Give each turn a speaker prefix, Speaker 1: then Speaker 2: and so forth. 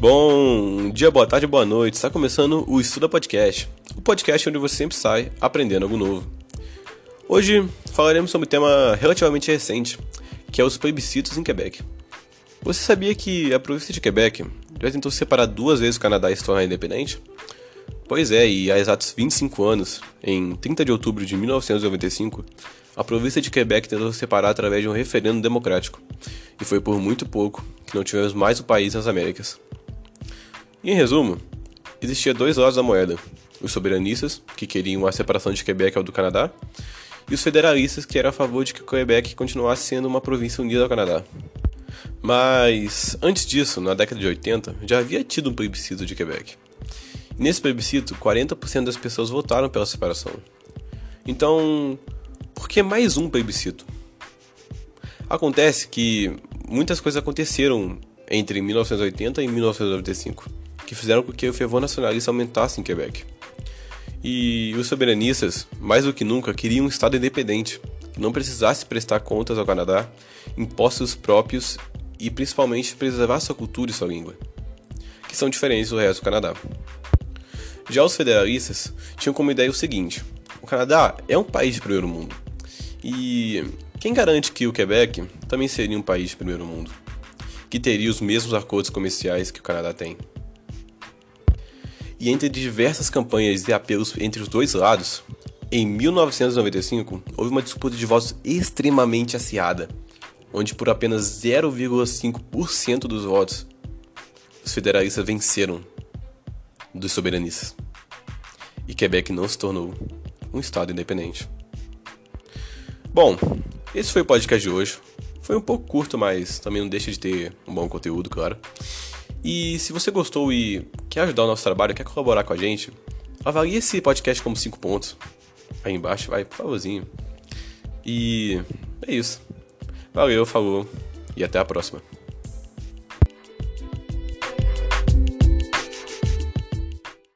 Speaker 1: Bom dia, boa tarde, boa noite. Está começando o Estuda Podcast, o podcast onde você sempre sai aprendendo algo novo. Hoje falaremos sobre um tema relativamente recente, que é os plebiscitos em Quebec. Você sabia que a província de Quebec já tentou separar duas vezes o Canadá e se tornar independente? Pois é, e há exatos 25 anos, em 30 de outubro de 1995, a província de Quebec tentou se separar através de um referendo democrático, e foi por muito pouco que não tivemos mais o país nas Américas. Em resumo, existia dois lados da moeda: os soberanistas, que queriam a separação de Quebec ao do Canadá, e os federalistas, que eram a favor de que Quebec continuasse sendo uma província unida ao Canadá. Mas antes disso, na década de 80, já havia tido um plebiscito de Quebec. E nesse plebiscito, 40% das pessoas votaram pela separação. Então, por que mais um plebiscito? Acontece que muitas coisas aconteceram entre 1980 e 1995 que fizeram com que o fervor nacionalista aumentasse em Quebec. E os soberanistas, mais do que nunca, queriam um Estado independente, que não precisasse prestar contas ao Canadá, impostos próprios e principalmente preservar sua cultura e sua língua, que são diferentes do resto do Canadá. Já os federalistas tinham como ideia o seguinte: o Canadá é um país de primeiro mundo, e quem garante que o Quebec também seria um país de primeiro mundo, que teria os mesmos acordos comerciais que o Canadá tem? E entre diversas campanhas e apelos entre os dois lados, em 1995 houve uma disputa de votos extremamente acirrada, onde por apenas 0,5% dos votos os federalistas venceram dos soberanistas. E Quebec não se tornou um estado independente. Bom, esse foi o podcast de hoje. Foi um pouco curto, mas também não deixa de ter um bom conteúdo, claro. E se você gostou e quer ajudar o nosso trabalho, quer colaborar com a gente, avalie esse podcast como 5 pontos. Aí embaixo, vai, por favorzinho. E é isso. Valeu, falou e até a próxima.